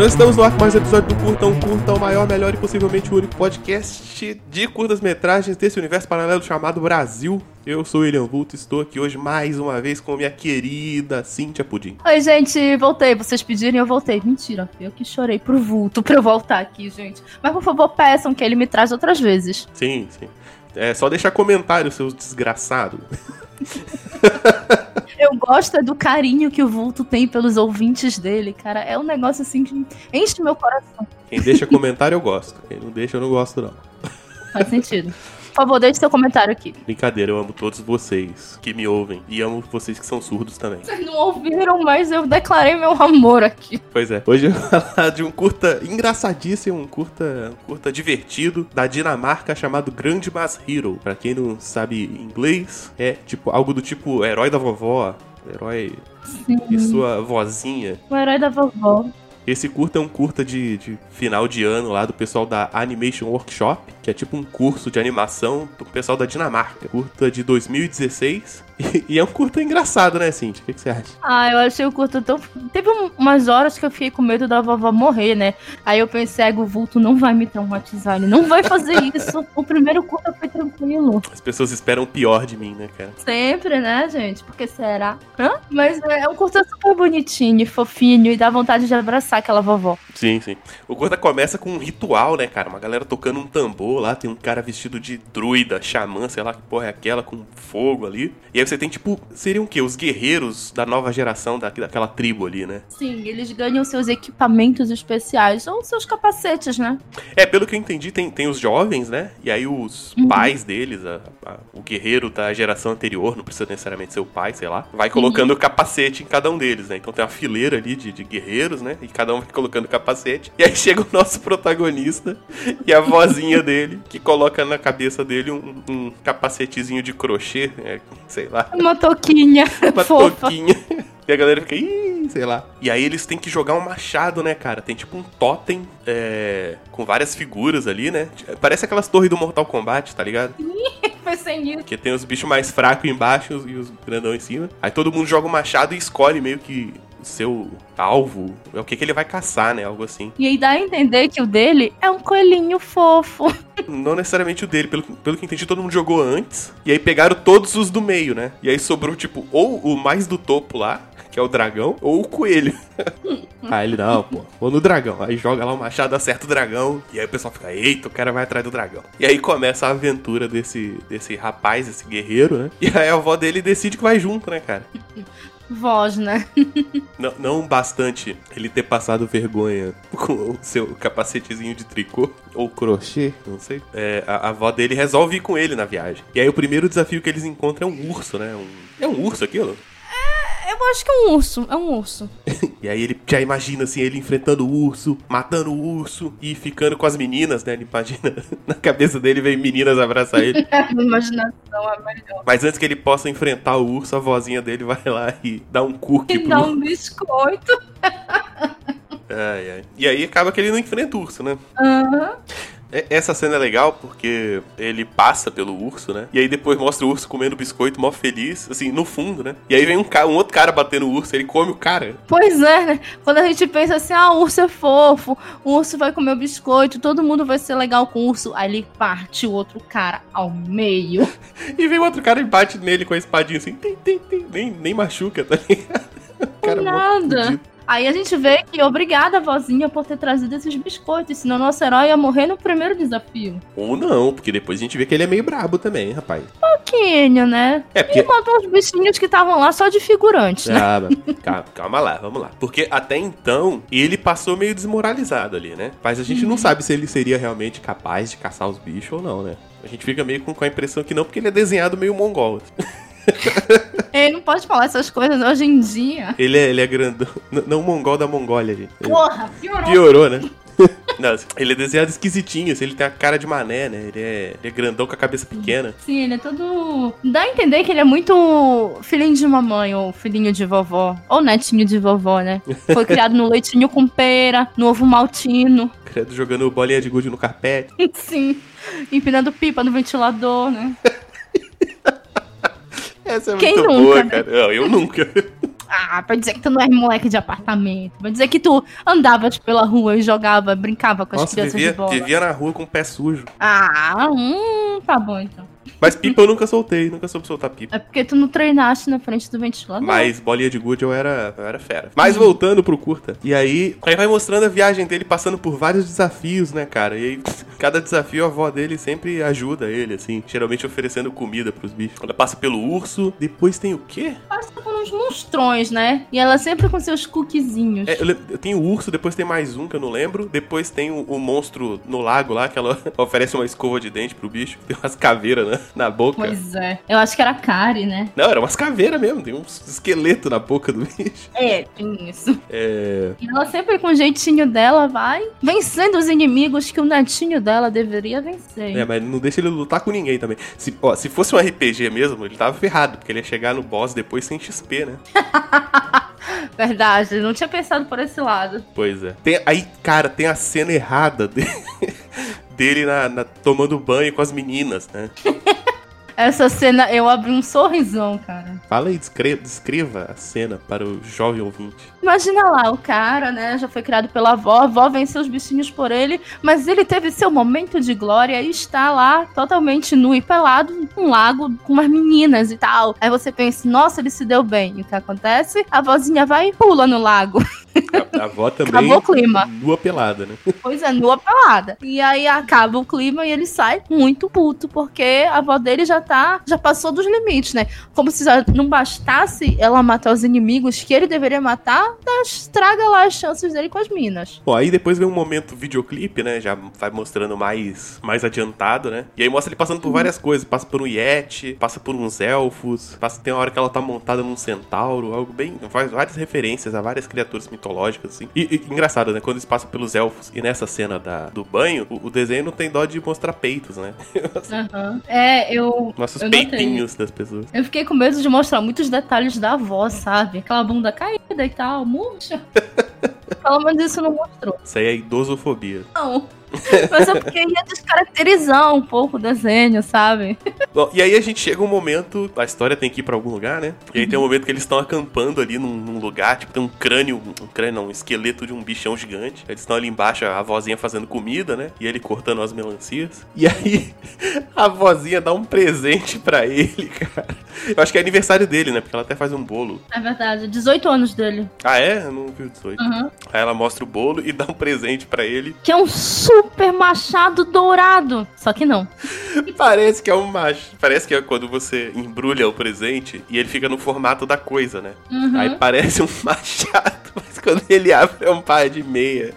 Nós estamos no ar com mais um episódio do Curta um Curta, o maior, melhor e possivelmente o único podcast de curtas-metragens desse universo paralelo chamado Brasil. Eu sou o William Vulto, estou aqui hoje mais uma vez com minha querida Cíntia Pudim. Oi, gente, voltei. Vocês pediram eu voltei. Mentira, eu que chorei pro vulto pra eu voltar aqui, gente. Mas por favor, peçam que ele me traz outras vezes. Sim, sim. É só deixar comentário, seus desgraçados. Eu gosto é do carinho que o vulto tem pelos ouvintes dele, cara. É um negócio assim que enche meu coração. Quem deixa comentário eu gosto. Quem não deixa eu não gosto, não. Faz sentido. Por favor, deixe seu comentário aqui. Brincadeira, eu amo todos vocês que me ouvem. E amo vocês que são surdos também. Vocês não ouviram, mas eu declarei meu amor aqui. Pois é. Hoje eu vou falar de um curta engraçadíssimo, um curta, um curta divertido da Dinamarca chamado Grande Mas Hero. Pra quem não sabe inglês, é tipo algo do tipo herói da vovó, herói Sim. e sua vozinha. O herói da vovó. Esse curta é um curta de, de final de ano lá do pessoal da Animation Workshop, que é tipo um curso de animação do pessoal da Dinamarca. Curta de 2016. E, e é um curta engraçado, né, Cintia? O que, que você acha? Ah, eu achei o curto tão. Teve um- umas horas que eu fiquei com medo da vovó morrer, né? Aí eu pensei, "Ai, o vulto não vai me traumatizar, ele não vai fazer isso. o primeiro curto foi tranquilo. As pessoas esperam o pior de mim, né, cara? Sempre, né, gente? Porque será? Hã? Mas é um curta super bonitinho, fofinho e dá vontade de abraçar aquela vovó. Sim, sim. O curta começa com um ritual, né, cara? Uma galera tocando um tambor lá, tem um cara vestido de druida, xamã, sei lá que porra é aquela, com fogo ali. E aí você tem, tipo, seriam o quê? Os guerreiros da nova geração da, daquela tribo ali, né? Sim, eles ganham seus equipamentos especiais, ou seus capacetes, né? É, pelo que eu entendi, tem, tem os jovens, né? E aí os Uhum. pais deles, a- a- o guerreiro da geração anterior, não precisa necessariamente ser o pai, sei lá, vai colocando o capacete em cada um deles, né? Então tem uma fileira ali de, de guerreiros, né? E cada um vai colocando capacete. E aí chega o nosso protagonista e a vozinha dele, que coloca na cabeça dele um, um capacetezinho de crochê, é, sei lá, Uma toquinha uma fofa. toquinha. E a galera fica, ih, sei lá. E aí eles têm que jogar um machado, né, cara? Tem tipo um totem é, com várias figuras ali, né? Parece aquelas torres do Mortal Kombat, tá ligado? Pensei nisso. Que tem os bichos mais fracos embaixo e os grandão em cima. Aí todo mundo joga o machado e escolhe meio que seu alvo. É o que, que ele vai caçar, né? Algo assim. E aí dá a entender que o dele é um coelhinho fofo. Não necessariamente o dele, pelo, pelo que entendi, todo mundo jogou antes. E aí pegaram todos os do meio, né? E aí sobrou, tipo, ou o mais do topo lá, que é o dragão, ou o coelho. aí ele, não, pô, vou no dragão. Aí joga lá o machado, acerta o dragão. E aí o pessoal fica, eita, o cara vai atrás do dragão. E aí começa a aventura desse, desse rapaz, esse guerreiro, né? E aí a avó dele decide que vai junto, né, cara? Voz, né? Não, não bastante ele ter passado vergonha com o seu capacetezinho de tricô ou crochê, não sei. É, a, a avó dele resolve ir com ele na viagem. E aí o primeiro desafio que eles encontram é um urso, né? Um- é um urso aquilo? Eu acho que é um urso. É um urso. E aí ele já imagina assim, ele enfrentando o urso, matando o urso e ficando com as meninas, né? Ele imagina, na cabeça dele vem meninas abraçar ele. Imaginação é melhor. Mas antes que ele possa enfrentar o urso, a vozinha dele vai lá e dá um cookie E pro dá um biscoito. Ai, ai. E aí acaba que ele não enfrenta o urso, né? Aham. É- Essa cena é legal porque ele passa pelo urso, né? E aí depois mostra o urso comendo biscoito, mó feliz, assim, no fundo, né? E aí vem um, um outro cara batendo o urso, ele come o cara. Pois é, né? Quando a gente pensa assim, ah, o urso é fofo, o urso vai comer o biscoito, todo mundo vai ser legal com o urso. Aí ele parte o outro cara ao meio. E vem outro cara e bate nele com a espadinha assim, tem, tem, tem. Nem, nem machuca, tá ligado? Cara nada. Aí a gente vê que obrigada, vozinha, por ter trazido esses biscoitos, senão nosso herói ia morrer no primeiro desafio. Ou não, porque depois a gente vê que ele é meio brabo também, rapaz. Pouquinho, né? É, E porque. matou os bichinhos que estavam lá só de figurantes, né? Ah, calma, calma lá, vamos lá. Porque até então, ele passou meio desmoralizado ali, né? Mas a gente não sabe se ele seria realmente capaz de caçar os bichos ou não, né? A gente fica meio com, com a impressão que não, porque ele é desenhado meio mongol. Ele não pode falar essas coisas hoje em dia. Ele é, ele é grandão. Não mongol da Mongólia, gente. Ele Porra, piorou. piorou, né? Não, ele é desenhado esquisitinho, assim, ele tem a cara de mané, né? Ele é, ele é grandão com a cabeça pequena. Sim, ele é todo. Dá a entender que ele é muito filhinho de mamãe, ou filhinho de vovó. Ou netinho de vovó, né? Foi criado no leitinho com pera, no ovo maltino. Credo, jogando bolinha de gude no carpete. Sim. Empinando pipa no ventilador, né? Essa é Quem muito nunca, boa, né? cara. Não, eu nunca. Ah, pra dizer que tu não é moleque de apartamento. Pra dizer que tu andava tipo, pela rua e jogava, brincava com as Nossa, crianças vivia, de bola. vivia na rua com o pé sujo. Ah, hum, tá bom então. Mas pipa eu nunca soltei, nunca soube soltar pipa. É porque tu não treinaste na frente do ventilador. Mas bolinha de gude eu era, eu era fera. Mas voltando pro curta. E aí, aí vai mostrando a viagem dele passando por vários desafios, né, cara? E aí, cada desafio a avó dele sempre ajuda ele, assim. Geralmente oferecendo comida pros bichos. Ela passa pelo urso. Depois tem o quê? Passa por uns monstrões, né? E ela sempre com seus cookiezinhos. É, eu, eu tenho o urso, depois tem mais um que eu não lembro. Depois tem o, o monstro no lago lá, que ela oferece uma escova de dente pro bicho. Tem umas caveiras né, na boca. Pois é. Eu acho que era Kari, né? Não, era umas caveiras mesmo. Tem uns esqueletos na boca do bicho. É, tem isso. É. E ela sempre com o jeitinho dela vai vencendo os inimigos que o netinho dela deveria vencer. É, mas não deixa ele lutar com ninguém também. Se, ó, se fosse um RPG mesmo, ele tava ferrado, porque ele ia chegar no boss depois sem Né? Verdade, não tinha pensado por esse lado. Pois é. Tem, aí, cara, tem a cena errada dele, dele na, na- tomando banho com as meninas, né? Essa cena, eu abri um sorrisão, cara. Fala descre- descreva a cena para o jovem ouvinte. Imagina lá, o cara, né, já foi criado pela avó, a avó venceu os bichinhos por ele, mas ele teve seu momento de glória e está lá, totalmente nu e pelado, num lago com umas meninas e tal. Aí você pensa, nossa, ele se deu bem. E o que acontece? A vozinha vai e pula no lago. A, a avó também. Acabou o clima. Nua pelada, né? Pois é, nua pelada. E aí acaba o clima e ele sai muito puto, porque a avó dele já tá, já passou dos limites, né? Como se já não bastasse ela matar os inimigos que ele deveria matar, estraga lá as chances dele com as minas. Bom, aí depois vem um momento videoclipe, né? Já vai mostrando mais, mais adiantado, né? E aí mostra ele passando por várias coisas. Passa por um Yeti, passa por uns elfos, passa, tem uma hora que ela tá montada num centauro, algo bem. Faz várias referências a várias criaturas mitológicas, assim. E, e engraçado, né? Quando eles passam pelos elfos e nessa cena da, do banho, o, o desenho não tem dó de mostrar peitos, né? É, eu. Mostra os Eu notei. peitinhos das pessoas. Eu fiquei com medo de mostrar muitos detalhes da avó, sabe? Aquela bunda caída e tal, murcha. Pelo menos isso não mostrou. Isso aí é idosofobia. Não. Mas é porque ia descaracterizar um pouco o desenho, sabe? Bom, e aí a gente chega um momento, a história tem que ir pra algum lugar, né? E aí tem um momento que eles estão acampando ali num, num lugar, tipo, tem um crânio, um crânio não, um esqueleto de um bichão gigante. Eles estão ali embaixo, a vozinha fazendo comida, né? E ele cortando as melancias. E aí a vozinha dá um presente pra ele, cara. Eu acho que é aniversário dele, né? Porque ela até faz um bolo. É verdade, 18 anos dele. Ah, é? Eu não vi o 18. Uhum. Aí ela mostra o bolo e dá um presente pra ele. Que é um super machado dourado. Só que não. Parece que é um macho. Parece que é quando você embrulha o presente e ele fica no formato da coisa, né? Uhum. Aí parece um machado, quando ele abre é um par de meia.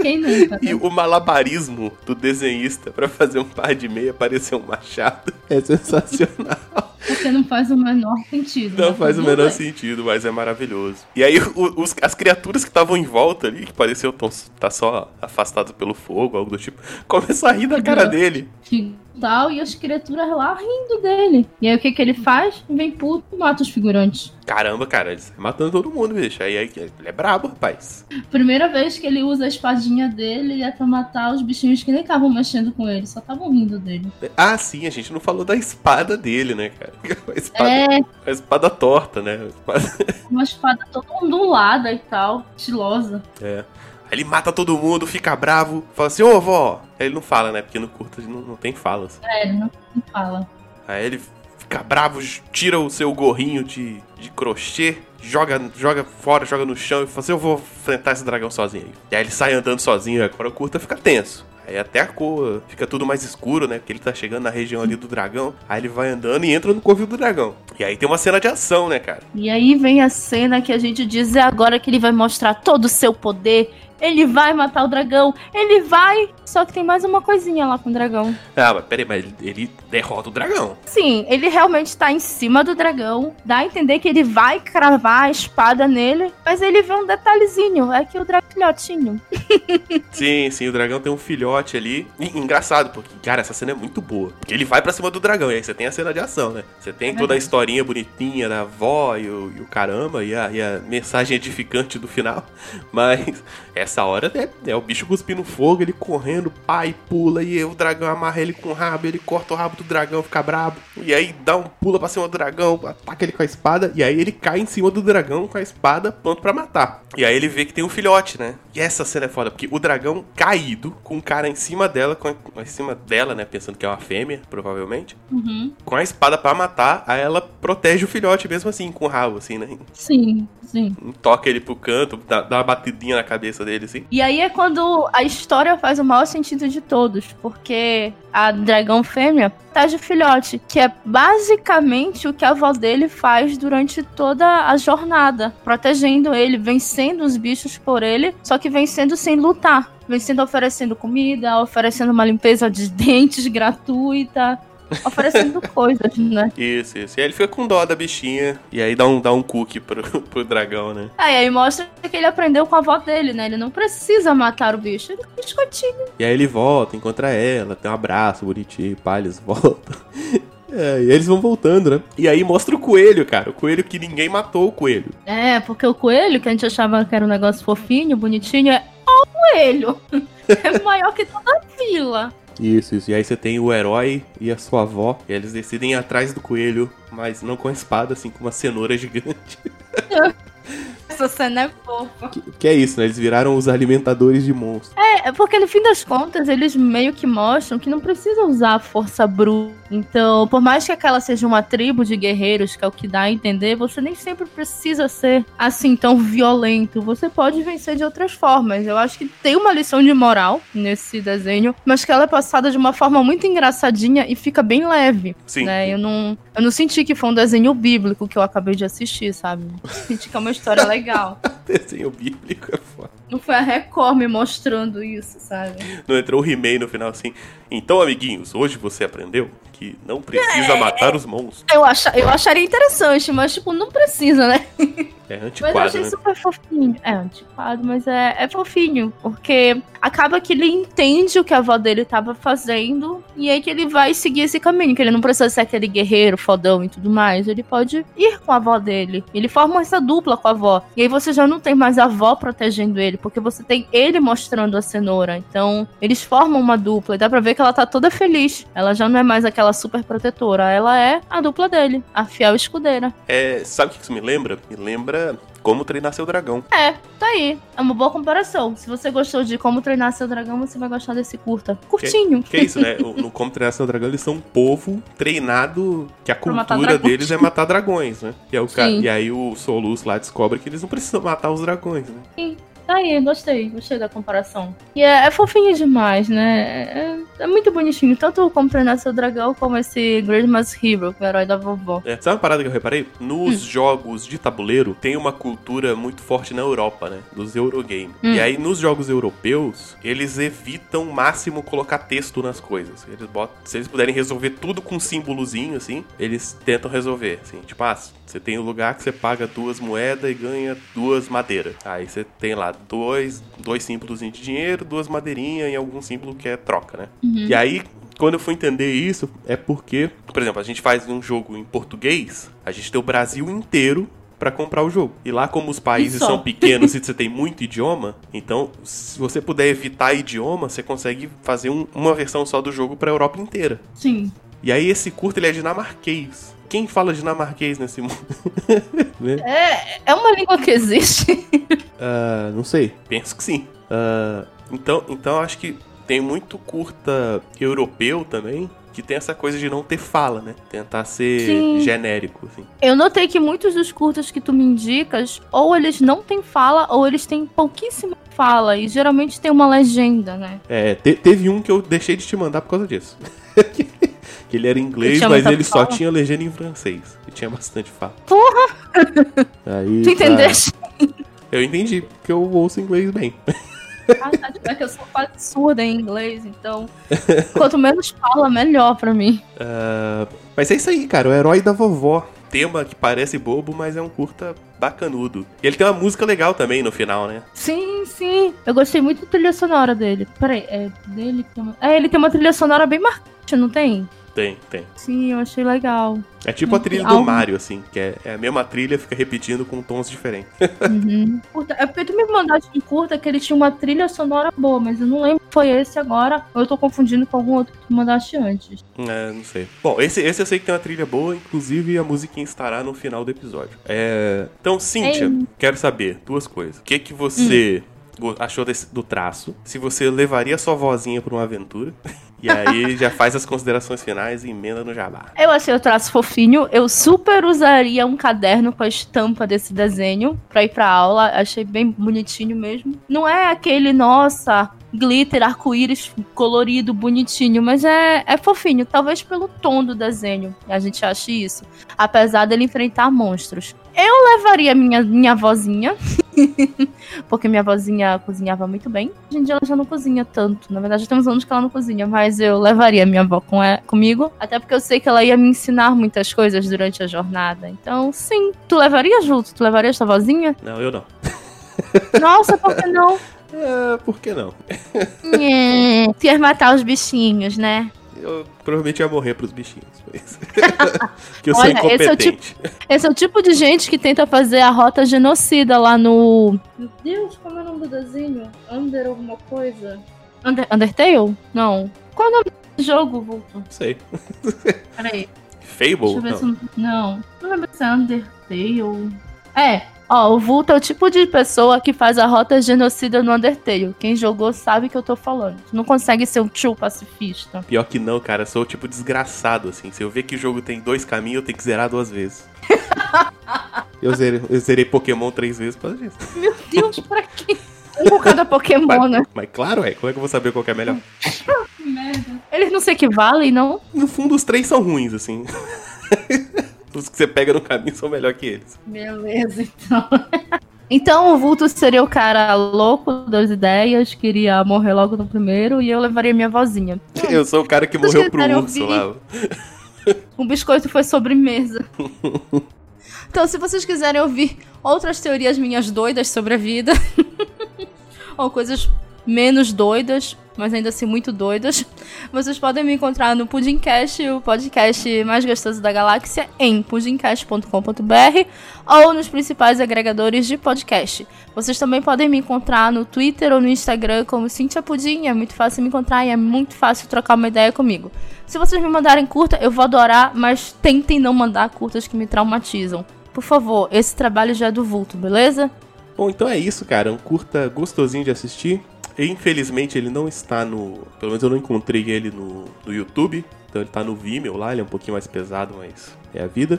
Quem nunca? E né? o malabarismo do desenhista pra fazer um par de meia parecer um machado é sensacional. Porque não faz o menor sentido. Não né? faz o menor sentido, mas é maravilhoso. E aí o- os- as criaturas que estavam em volta ali, que pareciam tão, tá só afastadas pelo fogo, algo do tipo, começam a rir da cara dele. Que tal, e as criaturas lá rindo dele. E aí o que que ele faz? Vem puto e mata os figurantes. Caramba, cara, ele sai matando todo mundo, bicho. Aí, aí ele é brabo, rapaz. Primeira vez que ele usa a espadinha dele, ele ia pra matar os bichinhos que nem estavam mexendo com ele, só estavam rindo dele. Ah, sim, a gente não falou da espada dele, né, cara? A espada, É, a espada torta, né? Espada- uma espada toda ondulada e tal, estilosa. É. Aí ele mata todo mundo, fica bravo, fala assim, ô vó. Aí ele não fala, né? Porque no curto não, não tem falas. É, ele não, não fala. Aí ele fica bravo, tira o seu gorrinho de, de crochê, joga, joga fora, joga no chão e fala assim, eu vou enfrentar esse dragão sozinho. E aí ele sai andando sozinho, agora o curta fica tenso. Aí até a cor fica tudo mais escuro, né? Porque ele tá chegando na região ali do dragão. Aí ele vai andando e entra no covil do dragão. E aí tem uma cena de ação, né, cara? E aí vem a cena que a gente diz é agora que ele vai mostrar todo o seu poder. Ele vai matar o dragão. Ele vai. Só que tem mais uma coisinha lá com o dragão. Ah, mas peraí, mas ele, derrota o dragão. Sim, ele realmente tá em cima do dragão. Dá a entender que ele vai cravar a espada nele. Mas ele vê um detalhezinho: é que o dragão filhotinho. Sim, sim, o dragão tem um filhote ali. E, engraçado, porque, cara, essa cena é muito boa. Porque ele vai pra cima do dragão, e aí você tem a cena de ação, né? Você tem É toda a historinha bonitinha da avó e o, e o caramba, e a, e a mensagem edificante do final. Mas essa hora é, é o bicho cuspindo fogo, ele correndo, pai, pula, e o dragão amarra ele com o rabo, ele corta o rabo do dragão, fica brabo. E aí dá um pula pra cima do dragão, ataca ele com a espada, e aí ele cai em cima do dragão com a espada, pronto pra matar. E aí ele vê que tem um filhote, né? E essa cena é foda, porque o dragão caído, com o cara em cima dela, com a, em cima dela, né? Pensando que é uma fêmea, provavelmente. Uhum. Com a espada pra matar, aí ela protege o filhote mesmo assim, com o rabo, assim, né? Sim, sim. Toca ele pro canto, dá, dá uma batidinha na cabeça dele, assim. E aí é quando a história faz o maior sentido de todos, porque a dragão fêmea tá de filhote, que é basicamente o que a avó dele faz durante toda a jornada, protegendo ele, vencendo os bichos por ele, só que vencendo sem lutar. Vencendo oferecendo comida, oferecendo uma limpeza de dentes gratuita, oferecendo coisas, né? Isso, isso. E aí ele fica com dó da bichinha, e aí dá um, dá um cookie pro, pro dragão, né? Ah, e aí mostra que ele aprendeu com a avó dele, né? Ele não precisa matar o bicho, ele é biscoitinho. E aí ele volta, encontra ela, tem um abraço bonitinho, pá, eles voltam. É, e eles vão voltando, né? E aí mostra o coelho, cara. O coelho que ninguém matou o coelho. É, porque o coelho, que a gente achava que era um negócio fofinho, bonitinho, é o coelho. É maior que toda a vila. Isso, isso. E aí você tem o herói e a sua avó. E eles decidem ir atrás do coelho, mas não com a espada, assim, com uma cenoura gigante. Essa cena é fofa. Que, que é isso, né? Eles viraram os alimentadores de monstros. É, é porque no fim das contas, eles meio que mostram que não precisa usar a força bruta. Então, por mais que aquela seja uma tribo de guerreiros, que é o que dá a entender, você nem sempre precisa ser assim tão violento. Você pode vencer de outras formas. Eu acho que tem uma lição de moral nesse desenho, mas que ela é passada de uma forma muito engraçadinha e fica bem leve. Sim. Né? Eu, não, eu não senti que foi um desenho bíblico que eu acabei de assistir, sabe? Senti que é uma história legal. Desenho bíblico é foda. Não foi a Record me mostrando isso, sabe? Não entrou o He-Man no final assim. Então, amiguinhos, hoje você aprendeu que não precisa matar os monstros. Eu, acha, eu acharia interessante, mas, tipo, não precisa, né? É Mas eu antiquado, achei né? super fofinho. É, antiquado, mas é, é fofinho. Porque acaba que ele entende o que a avó dele tava fazendo. E aí que ele vai seguir esse caminho. Que ele não precisa ser aquele guerreiro fodão e tudo mais. Ele pode ir com a avó dele. Ele forma essa dupla com a avó. E aí você já não tem mais a avó protegendo ele. Porque você tem ele mostrando a cenoura. Então, eles formam uma dupla. E dá pra ver que ela tá toda feliz. Ela já não é mais aquela super protetora. Ela é a dupla dele. A fiel escudeira. É, sabe o que isso me lembra? Me lembra como treinar seu dragão. É, tá aí. É uma boa comparação. Se você gostou de como treinar seu dragão, você vai gostar desse curta. Curtinho. Que é isso, né? O- No Como Treinar Seu Dragão, eles são um povo treinado que a cultura deles é matar dragões, né? E, aí o ca- Sim. e aí o Solus lá descobre que eles não precisam matar os dragões, né? Tá aí, gostei. Gostei da comparação. E é, é fofinho demais, né? É, é muito bonitinho. Tanto como treinar seu dragão, como esse Christmas Hero, que é o herói da vovó. É, sabe uma parada que eu reparei? Nos Hum. jogos de tabuleiro, tem uma cultura muito forte na Europa, né? Dos Eurogame. Hum. E aí, nos jogos europeus, eles evitam o máximo colocar texto nas coisas. Eles botam, se eles puderem resolver tudo com um símbolozinho, assim, eles tentam resolver, assim. Tipo, ah, você tem um lugar que você paga duas moedas e ganha duas madeiras. Aí você tem lá dois, dois símbolos de dinheiro, duas madeirinhas e algum símbolo que é troca, né? Uhum. E aí, quando eu fui entender isso, é porque, por exemplo, a gente faz um jogo em português, a gente tem o Brasil inteiro pra comprar o jogo. E lá, como os países são pequenos e você tem muito idioma, então, se você puder evitar idioma, você consegue fazer um- uma versão só do jogo pra Europa inteira. Sim. E aí, esse curto, ele é dinamarquês. Quem fala dinamarquês nesse mundo? Né? É, é uma língua que existe. Ah, não sei. Penso que sim. Ah, então, então acho que tem muito curta europeu também que tem essa coisa de não ter fala, né? Tentar ser Sim. genérico, assim. Eu notei que muitos dos curtas que tu me indicas, ou eles não têm fala, ou eles têm pouquíssima fala. E geralmente tem uma legenda, né? É, te- teve um que eu deixei de te mandar por causa disso. que ele era inglês, tinha mas ele só fala. tinha legenda em francês. E tinha bastante fala. Porra! Aí, Tu entendeste? tá. Eu entendi, porque eu ouço inglês bem. Ah, tá, tipo, é que eu sou quase surda em inglês, então. Quanto menos fala, melhor pra mim. Ah, mas é isso aí, cara. O herói da vovó. Tema que parece bobo, mas é um curta bacanudo. E ele tem uma música legal também no final, né? Sim, sim. Eu gostei muito da trilha sonora dele. Peraí, é dele que tem uma... É, ele tem uma trilha sonora bem marcante, não tem? Tem, tem. Sim, eu achei legal. É tipo a trilha do Mario, assim, que é, é a mesma trilha, fica repetindo com tons diferentes. Uhum. É porque tu me mandaste um curta que ele tinha uma trilha sonora boa, mas eu não lembro se foi esse agora ou eu tô confundindo com algum outro que tu mandaste antes. É, não sei. Bom, esse, esse eu sei que tem uma trilha boa, inclusive a musiquinha estará no final do episódio. É... Então, Cíntia, Ei. quero saber duas coisas. O que que você go- achou desse- do traço? Se você levaria sua vozinha pra uma aventura? E aí já faz as considerações finais e emenda no jabá. Eu achei o traço fofinho. Eu super usaria um caderno com a estampa desse desenho pra ir pra aula. Achei bem bonitinho mesmo. Não é aquele, nossa, glitter, arco-íris colorido, bonitinho, mas é, é fofinho. Talvez pelo tom do desenho a gente ache isso. Apesar dele enfrentar monstros. Eu levaria minha, minha vozinha. porque minha vozinha cozinhava muito bem. Hoje em dia ela já não cozinha tanto. Na verdade, tem uns anos que ela não cozinha, mas eu levaria minha avó com é, comigo. Até porque eu sei que ela ia me ensinar muitas coisas durante a jornada. Então, sim. Tu levaria, Juto? Tu levaria sua vozinha? Não, eu não. Nossa, por que não? É, por que não? Tu ia matar os bichinhos, né? Eu provavelmente ia morrer pros bichinhos. Mas... que eu sou Olha, esse é o incompetente. Esse é o tipo de gente que tenta fazer a rota genocida lá no. Meu Deus, como é o nome do desenho? Under alguma coisa? Under... Undertale? Não. Qual é o nome do jogo, Vulto? Não sei. Peraí. Fable? Deixa eu ver Não. se. eu- Não. Não lembro se é Undertale. É. Ó, o Vulto é o tipo de pessoa que faz a rota genocida no Undertale. Quem jogou sabe o que eu tô falando. Tu não consegue ser um tio pacifista. Pior que não, cara. Eu sou o tipo desgraçado, assim. Se eu ver que o jogo tem dois caminhos, eu tenho que zerar duas vezes. eu, zerei, eu zerei Pokémon três vezes por causa disso. Meu Deus, pra quê? Um por cada Pokémon, Mas, né? mas claro, é. Como é que eu vou saber qual que é melhor? Que merda. Eles não se equivalem, não? No fundo, os três são ruins, assim. Os que você pega no caminho são melhor que eles. Beleza, então. Então o Vulto seria o cara louco das ideias, queria morrer logo no primeiro, e eu levaria minha vozinha. Eu sou o cara que morreu pro urso ouvir? lá. O biscoito foi sobremesa. então, se vocês quiserem ouvir outras teorias minhas doidas sobre a vida, ou coisas menos doidas, mas ainda assim muito doidas, vocês podem me encontrar no Pudimcast, o podcast mais gostoso da galáxia, em pudimcast.com.br ou nos principais agregadores de podcast. Vocês também podem me encontrar no Twitter ou no Instagram como Cintia Pudim, é muito fácil me encontrar e é muito fácil trocar uma ideia comigo. Se vocês me mandarem curta, eu vou adorar, mas tentem não mandar curtas que me traumatizam. Por favor, esse trabalho já é do vulto, beleza? Bom, então é isso, cara. Um curta gostosinho de assistir. Infelizmente ele não está no. Pelo menos eu não encontrei ele no, no YouTube. Então ele tá no Vimeo lá, ele é um pouquinho mais pesado, mas é a vida.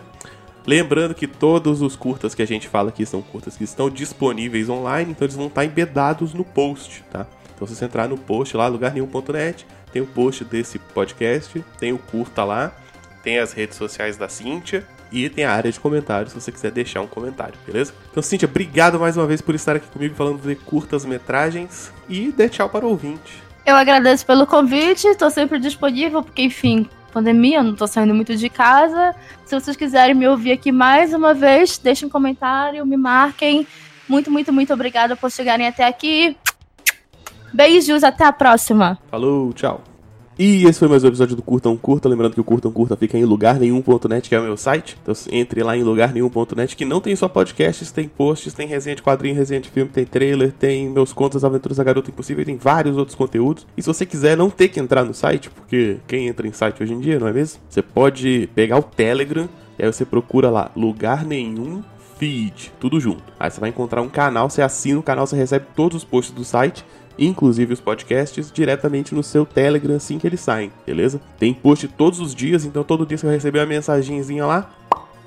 Lembrando que todos os curtas que a gente fala aqui são curtas que estão disponíveis online, então eles vão estar embedados no post, tá? Então se você entrar no post lá, lugarnenhum.net, tem o post desse podcast, tem o curta lá, tem as redes sociais da Cíntia e tem a área de comentários se você quiser deixar um comentário, beleza? Então, Cíntia, obrigado mais uma vez por estar aqui comigo falando de curtas metragens e dê tchau para o ouvinte. Eu agradeço pelo convite, tô sempre disponível, porque, enfim, pandemia, eu não tô saindo muito de casa. Se vocês quiserem me ouvir aqui mais uma vez, deixem um comentário, me marquem. Muito, muito, muito obrigada por chegarem até aqui. Beijos, até a próxima. Falou, tchau. E esse foi mais um episódio do Curta um Curta. Lembrando que o Curta um Curta fica em lugarnenhum.net, que é o meu site. Então entre lá em lugarnenhum.net, que não tem só podcasts, tem posts, tem resenha de quadrinho, resenha de filme, tem trailer, tem meus contos, aventuras da Garota Impossível, tem vários outros conteúdos. E se você quiser não ter que entrar no site, porque quem entra em site hoje em dia, não é mesmo? Você pode pegar o Telegram, e aí você procura lá, lugar nenhum feed, tudo junto. Aí você vai encontrar um canal, você assina o canal, você recebe todos os posts do site inclusive os podcasts, diretamente no seu Telegram assim que eles saem, beleza? Tem post todos os dias, então todo dia você vai receber uma mensagenzinha lá,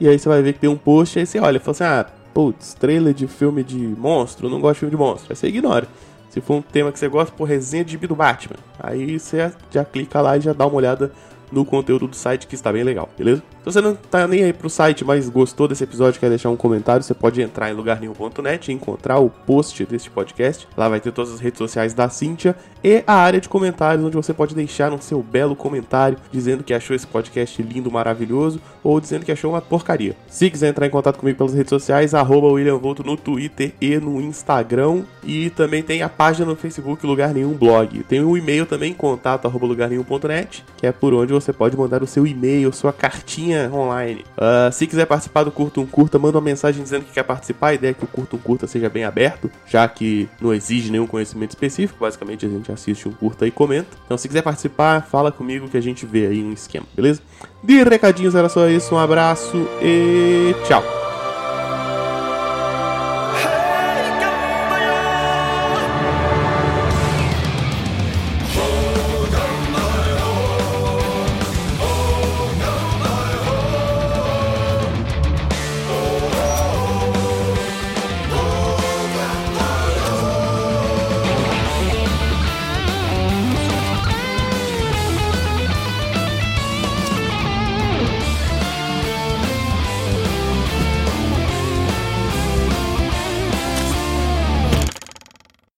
e aí você vai ver que tem um post, aí você olha e fala assim, ah, putz, trailer de filme de monstro, não gosto de filme de monstro, aí você ignora. Se for um tema que você gosta, por resenha de gibi do Batman, aí você já clica lá e já dá uma olhada no conteúdo do site que está bem legal, beleza? Se você não tá nem aí pro site, mas gostou desse episódio, quer deixar um comentário, você pode entrar em lugarnenhum.net e encontrar o post deste podcast. Lá vai ter todas as redes sociais da Cíntia e a área de comentários, onde você pode deixar um seu belo comentário dizendo que achou esse podcast lindo, maravilhoso, ou dizendo que achou uma porcaria. Se quiser entrar em contato comigo pelas redes sociais, arroba William Volto no Twitter e no Instagram. E também tem a página no Facebook Lugar Nenhum Blog. Tem o um e-mail também, contato arroba lugarnenhum.net, que é por onde você pode mandar o seu e-mail, sua cartinha online. Uh, se quiser participar do Curto um Curta, manda uma mensagem dizendo que quer participar. A ideia é que o Curto um Curta seja bem aberto, já que não exige nenhum conhecimento específico. Basicamente, a gente assiste um curta e comenta. Então, se quiser participar, fala comigo que a gente vê aí um esquema, beleza? De recadinhos era só isso. Um abraço e tchau!